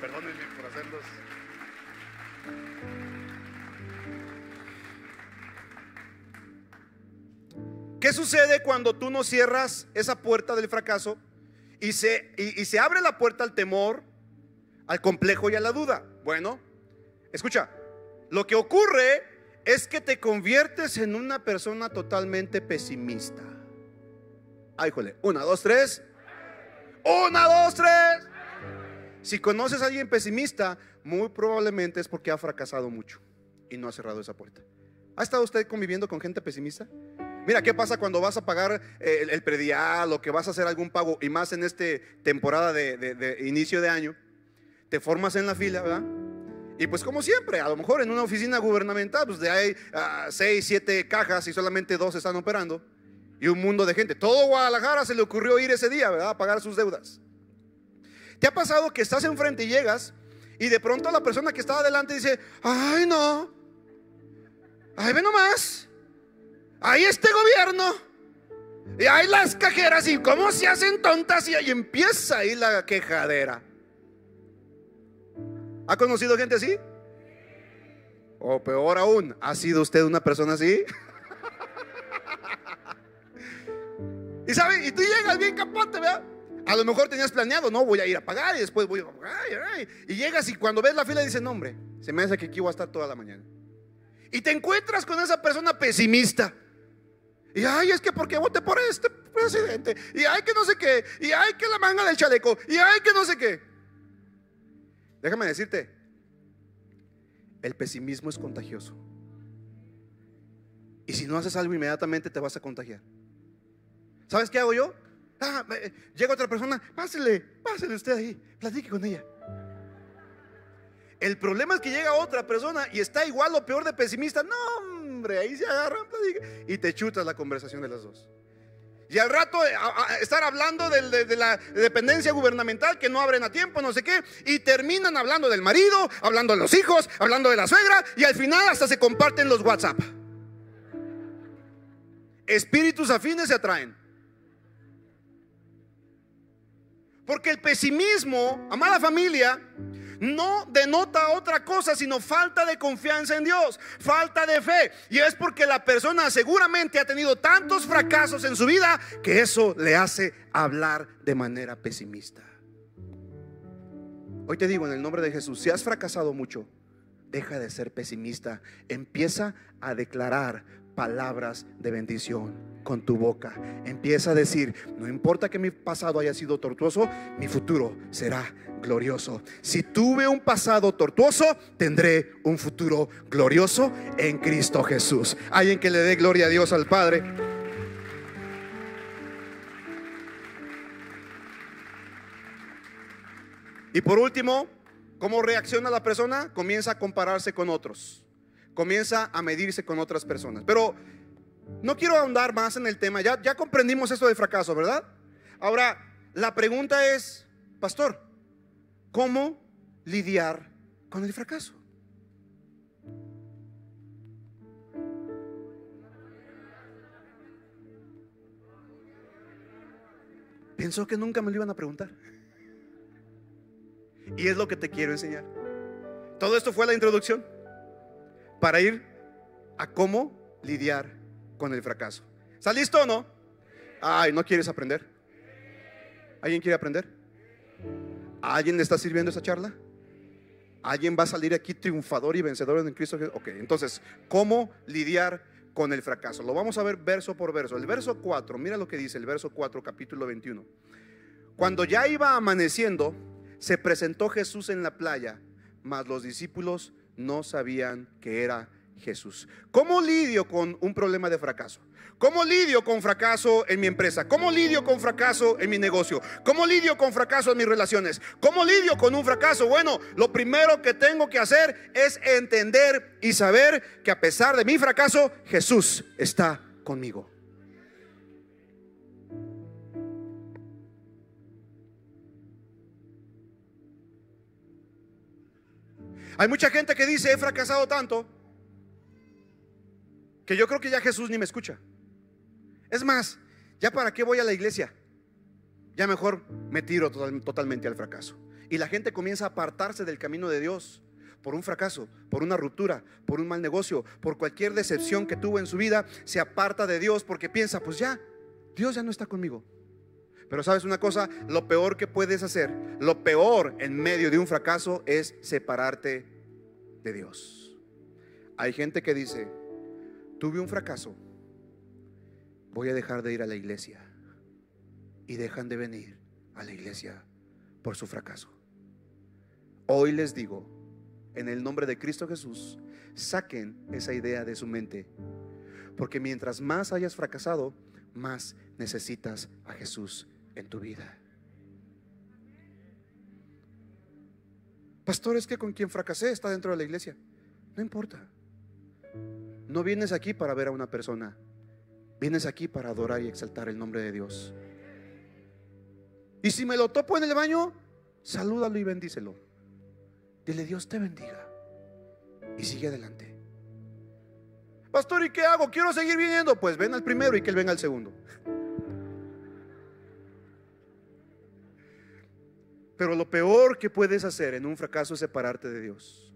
Perdónenme por hacerlos. ¿Qué sucede cuando tú no cierras esa puerta del fracaso y se, y, y se abre la puerta al temor, al complejo y a la duda? Bueno, escucha, lo que ocurre es que te conviertes en una persona totalmente pesimista. Ay, jole. Una, dos, tres. Una, dos, tres. Si conoces a alguien pesimista, muy probablemente es porque ha fracasado mucho y no ha cerrado esa puerta. ¿Ha estado usted conviviendo con gente pesimista? Mira, ¿qué pasa cuando vas a pagar eh, el, predial o que vas a hacer algún pago y más en esta temporada de, de, de inicio de año? Te formas en la fila, ¿verdad? Y pues como siempre, a lo mejor en una oficina gubernamental, pues de hay uh, seis, siete cajas y solamente dos están operando. Y un mundo de gente. Todo Guadalajara se le ocurrió ir ese día, ¿verdad? A pagar sus deudas. ¿Te ha pasado que estás enfrente y llegas y de pronto la persona que estaba adelante dice, ay no, ay ve nomás, ahí este gobierno, y hay las cajeras y cómo se hacen tontas y ahí empieza ahí la quejadera. ¿Ha conocido gente así? O peor aún, ¿ha sido usted una persona así? (laughs) y sabe, y tú llegas bien capote, ¿verdad? A lo mejor tenías planeado, no, voy a ir a pagar y después voy a. Y llegas y cuando ves la fila dices, no, hombre, se me hace que aquí voy a estar toda la mañana. Y te encuentras con esa persona pesimista. Y ay, es que porque voté por este presidente. Y ay, que no sé qué. Y ay, que la manga del chaleco. Y ay, que no sé qué. Déjame decirte, el pesimismo es contagioso. Y si no haces algo inmediatamente te vas a contagiar. ¿Sabes qué hago yo? Ah, llega otra persona, pásele, pásele usted ahí, platique con ella. El problema es que llega otra persona y está igual o peor de pesimista. No, hombre, ahí se agarran y te chutas la conversación de las dos. Y al rato a estar hablando de, de, de, la dependencia gubernamental que no abren a tiempo, no sé qué, y terminan hablando del marido, hablando de los hijos, hablando de la suegra, y al final hasta se comparten los WhatsApp. Espíritus afines se atraen. Porque el pesimismo, amada familia, no denota otra cosa sino falta de confianza en Dios, falta de fe. Y es porque la persona seguramente ha tenido tantos fracasos en su vida que eso le hace hablar de manera pesimista. Hoy te digo en el nombre de Jesús, si has fracasado mucho, deja de ser pesimista, empieza a declarar palabras de bendición con tu boca. Empieza a decir, no importa que mi pasado haya sido tortuoso, mi futuro será glorioso. Si tuve un pasado tortuoso, tendré un futuro glorioso en Cristo Jesús. Alguien que le dé gloria a Dios al Padre. Y por último, ¿cómo reacciona la persona? Comienza a compararse con otros comienza a medirse con otras personas. Pero no quiero ahondar más en el tema, ya, ya comprendimos esto de fracaso, ¿verdad? Ahora, la pregunta es, pastor, ¿cómo lidiar con el fracaso? Pensó que nunca me lo iban a preguntar. Y es lo que te quiero enseñar. Todo esto fue la introducción para ir a cómo lidiar con el fracaso. ¿Estás listo o no? Ay, ¿no quieres aprender? ¿Alguien quiere aprender? alguien le está sirviendo esa charla? ¿Alguien va a salir aquí triunfador y vencedor en Cristo? Ok, entonces, ¿cómo lidiar con el fracaso? Lo vamos a ver verso por verso. El verso 4, mira lo que dice el verso 4, capítulo 21. Cuando ya iba amaneciendo, se presentó Jesús en la playa, mas los discípulos no sabían que era Jesús. ¿Cómo lidio con un problema de fracaso? ¿Cómo lidio con fracaso en mi empresa? ¿Cómo lidio con fracaso en mi negocio? ¿Cómo lidio con fracaso en mis relaciones? ¿Cómo lidio con un fracaso? Bueno, lo primero que tengo que hacer es entender y saber que a pesar de mi fracaso, Jesús está conmigo. Hay mucha gente que dice, he fracasado tanto, que yo creo que ya Jesús ni me escucha. Es más, ¿ya para qué voy a la iglesia? Ya mejor me tiro totalmente al fracaso. Y la gente comienza a apartarse del camino de Dios por un fracaso, por una ruptura, por un mal negocio, por cualquier decepción que tuvo en su vida, se aparta de Dios porque piensa, pues ya, Dios ya no está conmigo. Pero sabes una cosa, lo peor que puedes hacer, lo peor en medio de un fracaso es separarte de Dios. Hay gente que dice, tuve un fracaso, voy a dejar de ir a la iglesia. Y dejan de venir a la iglesia por su fracaso. Hoy les digo, en el nombre de Cristo Jesús, saquen esa idea de su mente. Porque mientras más hayas fracasado, más necesitas a Jesús en tu vida. Pastor, es que con quien fracasé está dentro de la iglesia. No importa. No vienes aquí para ver a una persona. Vienes aquí para adorar y exaltar el nombre de Dios. Y si me lo topo en el baño, salúdalo y bendícelo. Dile, Dios te bendiga. Y sigue adelante. Pastor, ¿y qué hago? Quiero seguir viniendo. Pues ven al primero y que él venga al segundo. Pero lo peor que puedes hacer en un fracaso es separarte de Dios.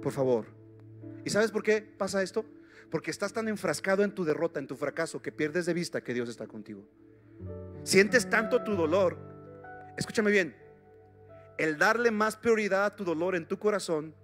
Por favor. ¿Y sabes por qué pasa esto? Porque estás tan enfrascado en tu derrota, en tu fracaso, que pierdes de vista que Dios está contigo. Sientes tanto tu dolor. Escúchame bien. El darle más prioridad a tu dolor en tu corazón,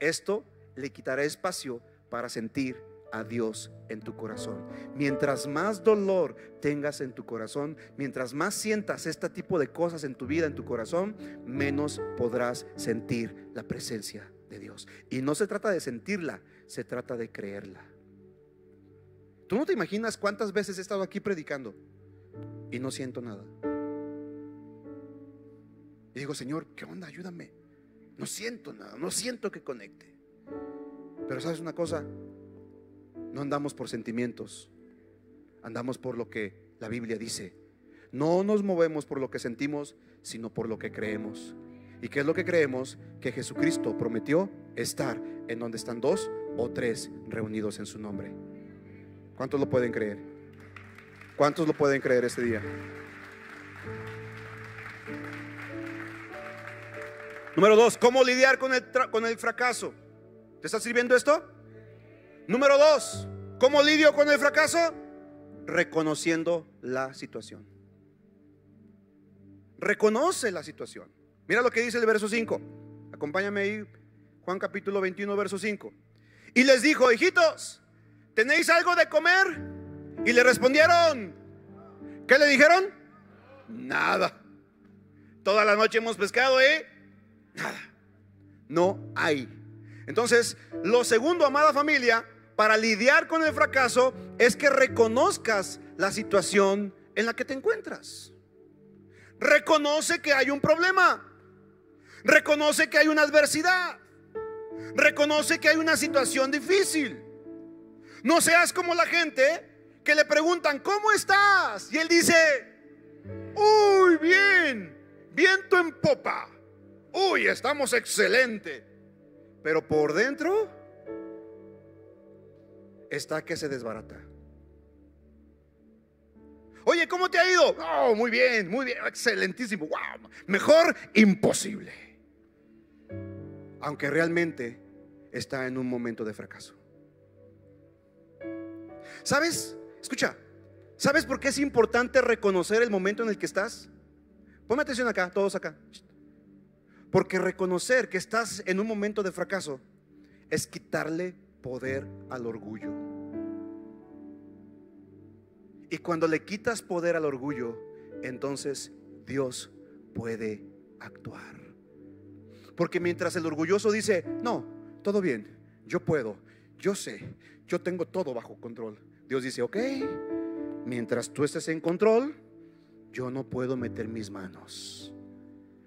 esto le quitará espacio para sentir a Dios en tu corazón. Mientras más dolor tengas en tu corazón, mientras más sientas este tipo de cosas en tu vida, en tu corazón, menos podrás sentir la presencia de Dios. Y no se trata de sentirla, se trata de creerla. Tú no te imaginas cuántas veces he estado aquí predicando y no siento nada. Y digo, Señor, ¿qué onda? Ayúdame. No siento nada, no siento que conecte. Pero sabes una cosa, no andamos por sentimientos, andamos por lo que la Biblia dice. No nos movemos por lo que sentimos, sino por lo que creemos. ¿Y qué es lo que creemos? Que Jesucristo prometió estar en donde están dos o tres reunidos en su nombre. ¿Cuántos lo pueden creer? ¿Cuántos lo pueden creer este día? Número dos, ¿cómo lidiar con el, con el fracaso? ¿Te está sirviendo esto? Número dos, ¿cómo lidio con el fracaso? Reconociendo la situación. Reconoce la situación. Mira lo que dice el verso 5. Acompáñame ahí, Juan capítulo 21, verso 5. Y les dijo, hijitos, ¿tenéis algo de comer? Y le respondieron, ¿qué le dijeron? Nada. Toda la noche hemos pescado, ¿eh? Nada. No hay. Entonces, lo segundo, amada familia, para lidiar con el fracaso es que reconozcas la situación en la que te encuentras. Reconoce que hay un problema. Reconoce que hay una adversidad. Reconoce que hay una situación difícil. No seas como la gente que le preguntan, ¿cómo estás? Y él dice, uy, bien, viento en popa, uy, estamos excelente. Pero por dentro está que se desbarata. Oye, ¿cómo te ha ido? Oh, muy bien, muy bien, excelentísimo. Wow, mejor imposible. Aunque realmente está en un momento de fracaso. ¿Sabes? Escucha, ¿sabes por qué es importante reconocer el momento en el que estás? Ponme atención acá, todos acá. Porque reconocer que estás en un momento de fracaso es quitarle poder al orgullo. Y cuando le quitas poder al orgullo, entonces Dios puede actuar. Porque mientras el orgulloso dice, no, todo bien, yo puedo, yo sé, yo tengo todo bajo control. Dios dice, ok, mientras tú estés en control, yo no puedo meter mis manos.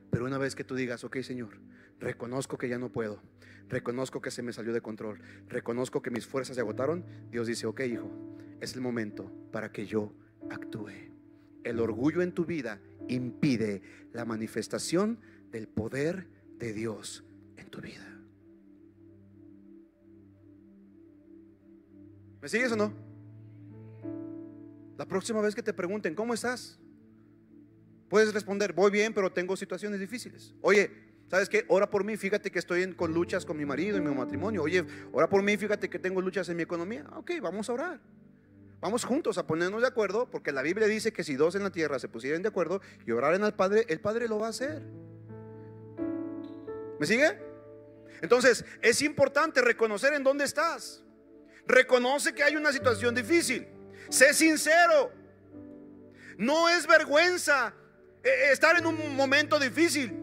Pero una vez que tú digas, ok Señor, reconozco que ya no puedo, reconozco que se me salió de control, reconozco que mis fuerzas se agotaron, Dios dice, ok hijo, es el momento para que yo actúe. El orgullo en tu vida impide la manifestación del poder de Dios en tu vida. ¿Me sigues o no? La próxima vez que te pregunten, ¿cómo estás? Puedes responder, voy bien, pero tengo situaciones difíciles. Oye, ¿sabes qué? Ora por mí, fíjate que estoy con luchas con mi marido y mi matrimonio. Oye, ora por mí, fíjate que tengo luchas en mi economía. Ok, vamos a orar. Vamos juntos a ponernos de acuerdo, porque la Biblia dice que si dos en la tierra se pusieran de acuerdo y oraran al Padre, el Padre lo va a hacer. ¿Me sigue? Entonces, es importante reconocer en dónde estás. Reconoce que hay una situación difícil. Sé sincero. No es vergüenza eh, estar en un momento difícil.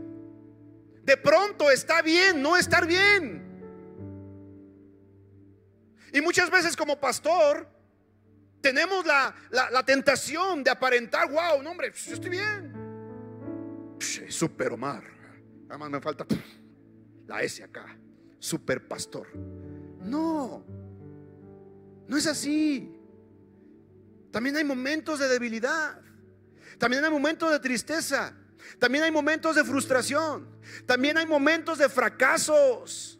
De pronto está bien no estar bien. Y muchas veces como pastor tenemos la, tentación de aparentar, wow, no hombre, yo estoy bien. Super Omar. Además me falta la S acá. Super pastor. No, no es así. También hay momentos de debilidad. También hay momentos de tristeza. También hay momentos de frustración. También hay momentos de fracasos.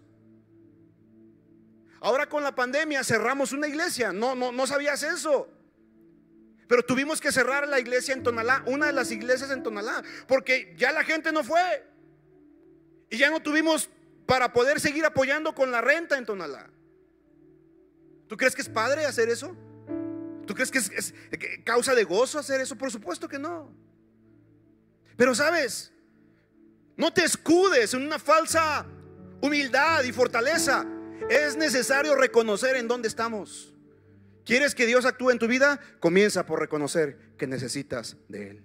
Ahora con la pandemia cerramos una iglesia. No, no, no sabías eso. Pero tuvimos que cerrar la iglesia en Tonalá, una de las iglesias en Tonalá, porque ya la gente no fue. Y ya no tuvimos para poder seguir apoyando con la renta en Tonalá. ¿Tú crees que es padre hacer eso? ¿Tú crees que es, causa de gozo hacer eso? Por supuesto que no. Pero sabes, no te escudes en una falsa humildad y fortaleza. Es necesario reconocer en dónde estamos. ¿Quieres que Dios actúe en tu vida? Comienza por reconocer que necesitas de Él.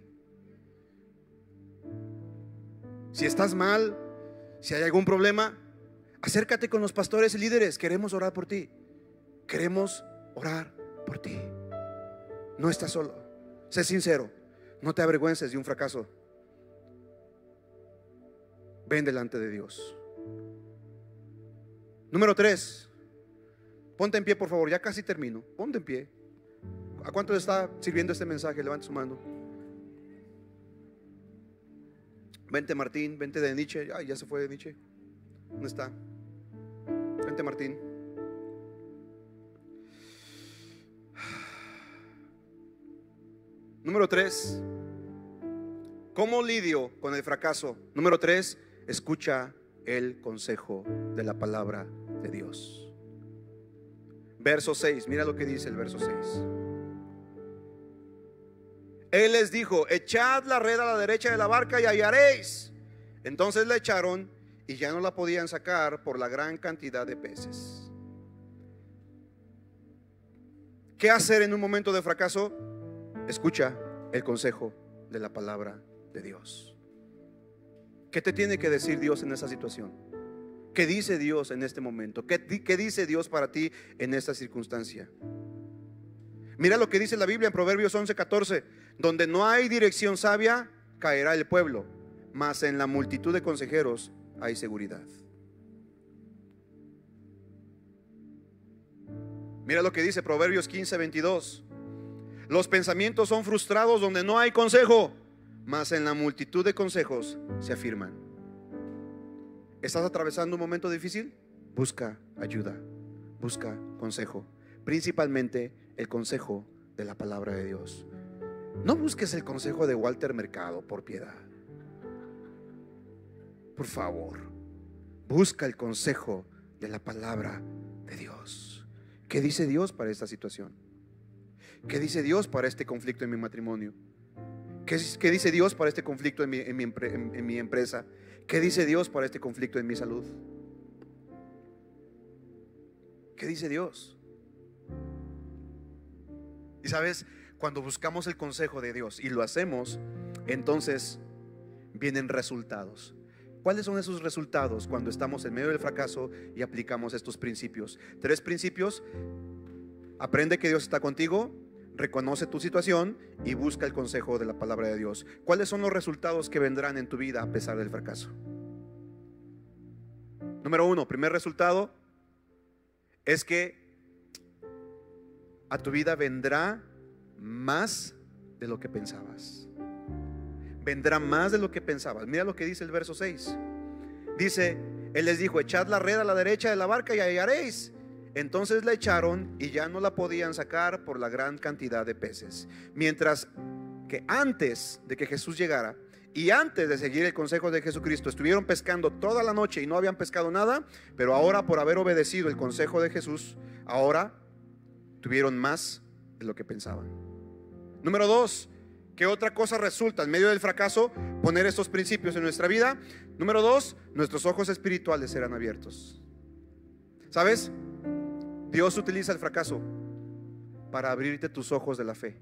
Si estás mal, si hay algún problema, acércate con los pastores y líderes. Queremos orar por ti. Queremos orar por ti. No estás solo. Sé sincero. No te avergüences de un fracaso. Ven delante de Dios. Número tres. Ponte en pie, por favor. Ya casi termino. Ponte en pie. ¿A cuánto está sirviendo este mensaje? Levante su mano. Vente Martín, vente de Nietzsche. Ay, ya se fue de Nietzsche. ¿Dónde está? Vente Martín. Número tres, ¿cómo lidio con el fracaso? Número tres, escucha el consejo de la palabra de Dios. Verso 6, mira lo que dice el verso 6. Él les dijo, echad la red a la derecha de la barca y hallaréis. Entonces la echaron y ya no la podían sacar por la gran cantidad de peces. ¿Qué hacer en un momento de fracaso? Escucha el consejo de la palabra de Dios. ¿Qué te tiene que decir Dios en esa situación? ¿Qué dice Dios en este momento? ¿Qué, dice Dios para ti en esta circunstancia? Mira lo que dice la Biblia en Proverbios 11:14, donde no hay dirección sabia, caerá el pueblo, mas en la multitud de consejeros hay seguridad. Mira lo que dice Proverbios 15:22. Los pensamientos son frustrados donde no hay consejo, mas en la multitud de consejos se afirman. ¿Estás atravesando un momento difícil? Busca ayuda, busca consejo, principalmente el consejo de la palabra de Dios. No busques el consejo de Walter Mercado, por piedad. Por favor, busca el consejo de la palabra de Dios. ¿Qué dice Dios para esta situación? ¿Qué dice Dios para este conflicto en mi matrimonio? ¿Qué, dice Dios para este conflicto en mi, en mi empresa? ¿Qué dice Dios para este conflicto en mi salud? ¿Qué dice Dios? Y sabes, cuando buscamos el consejo de Dios y lo hacemos, entonces vienen resultados. ¿Cuáles son esos resultados cuando estamos en medio del fracaso y aplicamos estos principios? Tres principios. Aprende que Dios está contigo, reconoce tu situación y busca el consejo de la palabra de Dios. ¿Cuáles son los resultados que vendrán en tu vida a pesar del fracaso? Número uno, primer resultado es que a tu vida vendrá más de lo que pensabas. Vendrá más de lo que pensabas. Mira lo que dice el verso 6. Dice, Él les dijo, echad la red a la derecha de la barca y hallaréis. Entonces la echaron y ya no la podían sacar por la gran cantidad de peces. Mientras que antes de que Jesús llegara y antes de seguir el consejo de Jesucristo, estuvieron pescando toda la noche y no habían pescado nada, pero ahora por haber obedecido el consejo de Jesús, ahora tuvieron más de lo que pensaban. Número dos, ¿qué otra cosa resulta en medio del fracaso? Poner estos principios en nuestra vida. Número dos, nuestros ojos espirituales serán abiertos. ¿Sabes? Dios utiliza el fracaso para abrirte tus ojos de la fe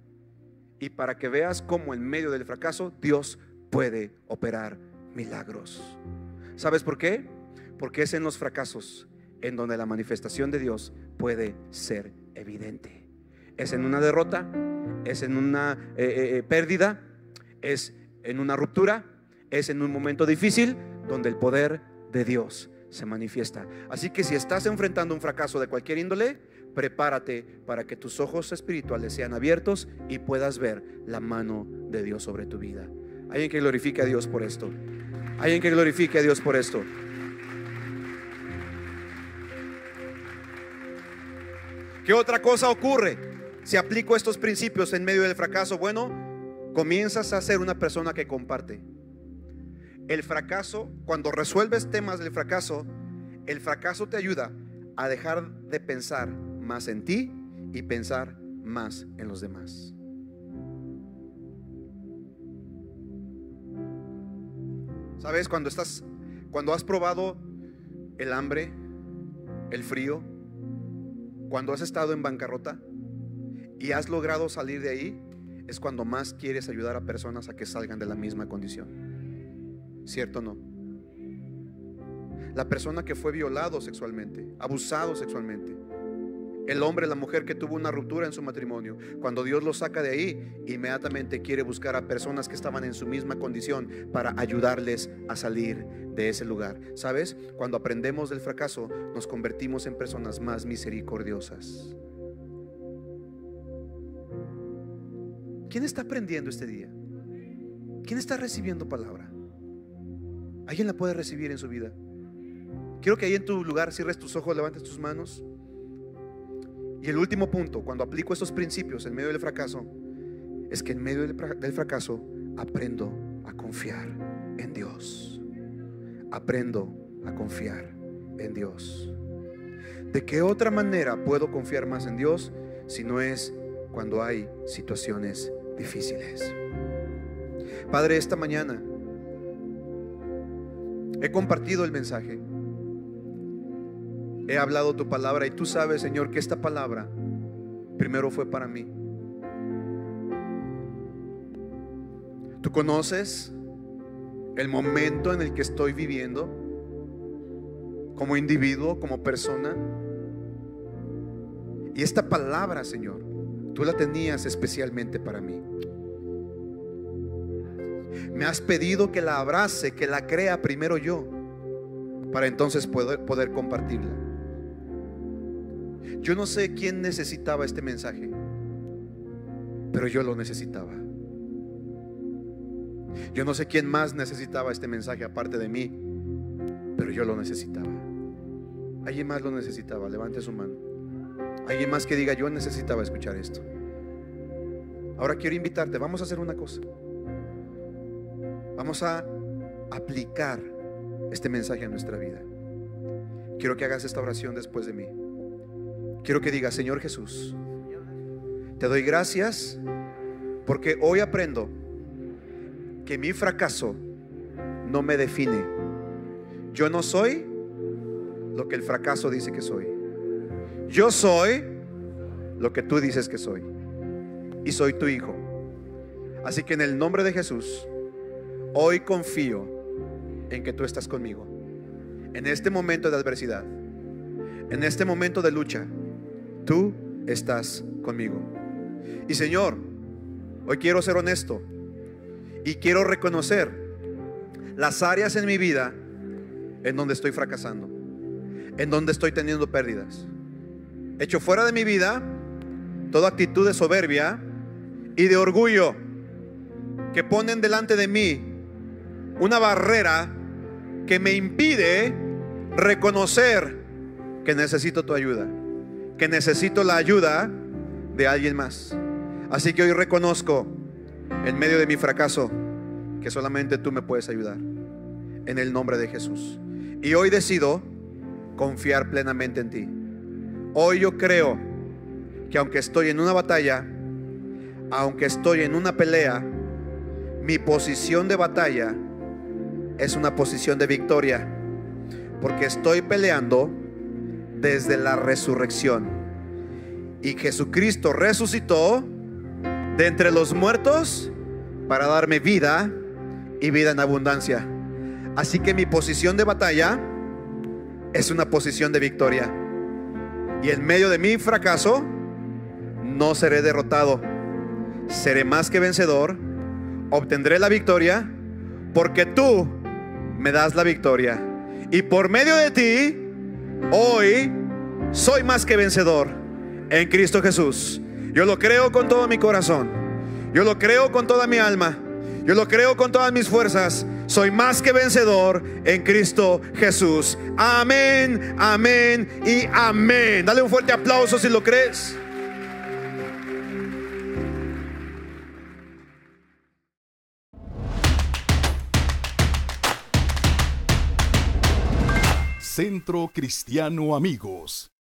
y para que veas cómo en medio del fracaso Dios puede operar milagros. ¿Sabes por qué? Porque es en los fracasos en donde la manifestación de Dios puede ser evidente. Es en una derrota, es en una eh, eh, eh, pérdida, es en una ruptura, es en un momento difícil donde el poder de Dios se manifiesta. Así que si estás enfrentando un fracaso de cualquier índole, prepárate para que tus ojos espirituales sean abiertos y puedas ver la mano de Dios sobre tu vida. Alguien que glorifique a Dios por esto. Alguien que glorifique a Dios por esto. ¿Qué otra cosa ocurre si aplico estos principios en medio del fracaso? Bueno, comienzas a ser una persona que comparte. El fracaso, cuando resuelves temas del fracaso, el fracaso te ayuda a dejar de pensar más en ti y pensar más en los demás. ¿Sabes? Cuando estás, cuando has probado el hambre, el frío, cuando has estado en bancarrota y has logrado salir de ahí, es cuando más quieres ayudar a personas a que salgan de la misma condición. ¿Cierto o no? La persona que fue violado sexualmente, abusado sexualmente, el hombre, la mujer que tuvo una ruptura en su matrimonio, cuando Dios lo saca de ahí, inmediatamente quiere buscar a personas que estaban en su misma condición para ayudarles a salir de ese lugar. ¿Sabes? Cuando aprendemos del fracaso, nos convertimos en personas más misericordiosas. ¿Quién está aprendiendo este día? ¿Quién está recibiendo palabra? ¿Alguien la puede recibir en su vida? Quiero que ahí en tu lugar cierres tus ojos, levantes tus manos. Y el último punto, cuando aplico estos principios en medio del fracaso, es que en medio del fra- del fracaso aprendo a confiar en Dios. Aprendo a confiar en Dios. ¿De qué otra manera puedo confiar más en Dios si no es cuando hay situaciones difíciles? Padre, esta mañana he compartido el mensaje. He hablado tu palabra y tú sabes, Señor, que esta palabra primero fue para mí. Tú conoces el momento en el que estoy viviendo como individuo, como persona. Y esta palabra, Señor, tú la tenías especialmente para mí. Me has pedido que la abrace, que la crea primero yo, para entonces poder, poder compartirla. Yo no sé quién necesitaba este mensaje, pero yo lo necesitaba. Yo no sé quién más necesitaba este mensaje aparte de mí, pero yo lo necesitaba. Alguien más lo necesitaba, levante su mano. Alguien más que diga, yo necesitaba escuchar esto. Ahora quiero invitarte, vamos a hacer una cosa. Vamos a aplicar este mensaje a nuestra vida. Quiero que hagas esta oración después de mí. Quiero que digas, Señor Jesús, te doy gracias porque hoy aprendo que mi fracaso no me define. Yo no soy lo que el fracaso dice que soy. Yo soy lo que tú dices que soy. Y soy tu hijo. Así que en el nombre de Jesús, hoy confío en que tú estás conmigo. En este momento de adversidad, en este momento de lucha, tú estás conmigo. Y Señor, hoy quiero ser honesto y quiero reconocer las áreas en mi vida en donde estoy fracasando, en donde estoy teniendo pérdidas. Hecho fuera de mi vida toda actitud de soberbia y de orgullo que ponen delante de mí una barrera que me impide reconocer que necesito tu ayuda, que necesito la ayuda de alguien más. Así que hoy reconozco en medio de mi fracaso que solamente tú me puedes ayudar. En el nombre de Jesús. Y hoy decido confiar plenamente en ti. Hoy yo creo que aunque estoy en una batalla, aunque estoy en una pelea, mi posición de batalla es una posición de victoria. Porque estoy peleando desde la resurrección. Y Jesucristo resucitó de entre los muertos para darme vida y vida en abundancia. Así que mi posición de batalla es una posición de victoria. Y en medio de mi fracaso, no seré derrotado. Seré más que vencedor. Obtendré la victoria porque tú me das la victoria. Y por medio de ti, hoy soy más que vencedor en Cristo Jesús. Yo lo creo con todo mi corazón. Yo lo creo con toda mi alma. Yo lo creo con todas mis fuerzas. Soy más que vencedor en Cristo Jesús. Amén, amén y amén. Dale un fuerte aplauso si lo crees. Centro Cristiano Amigos.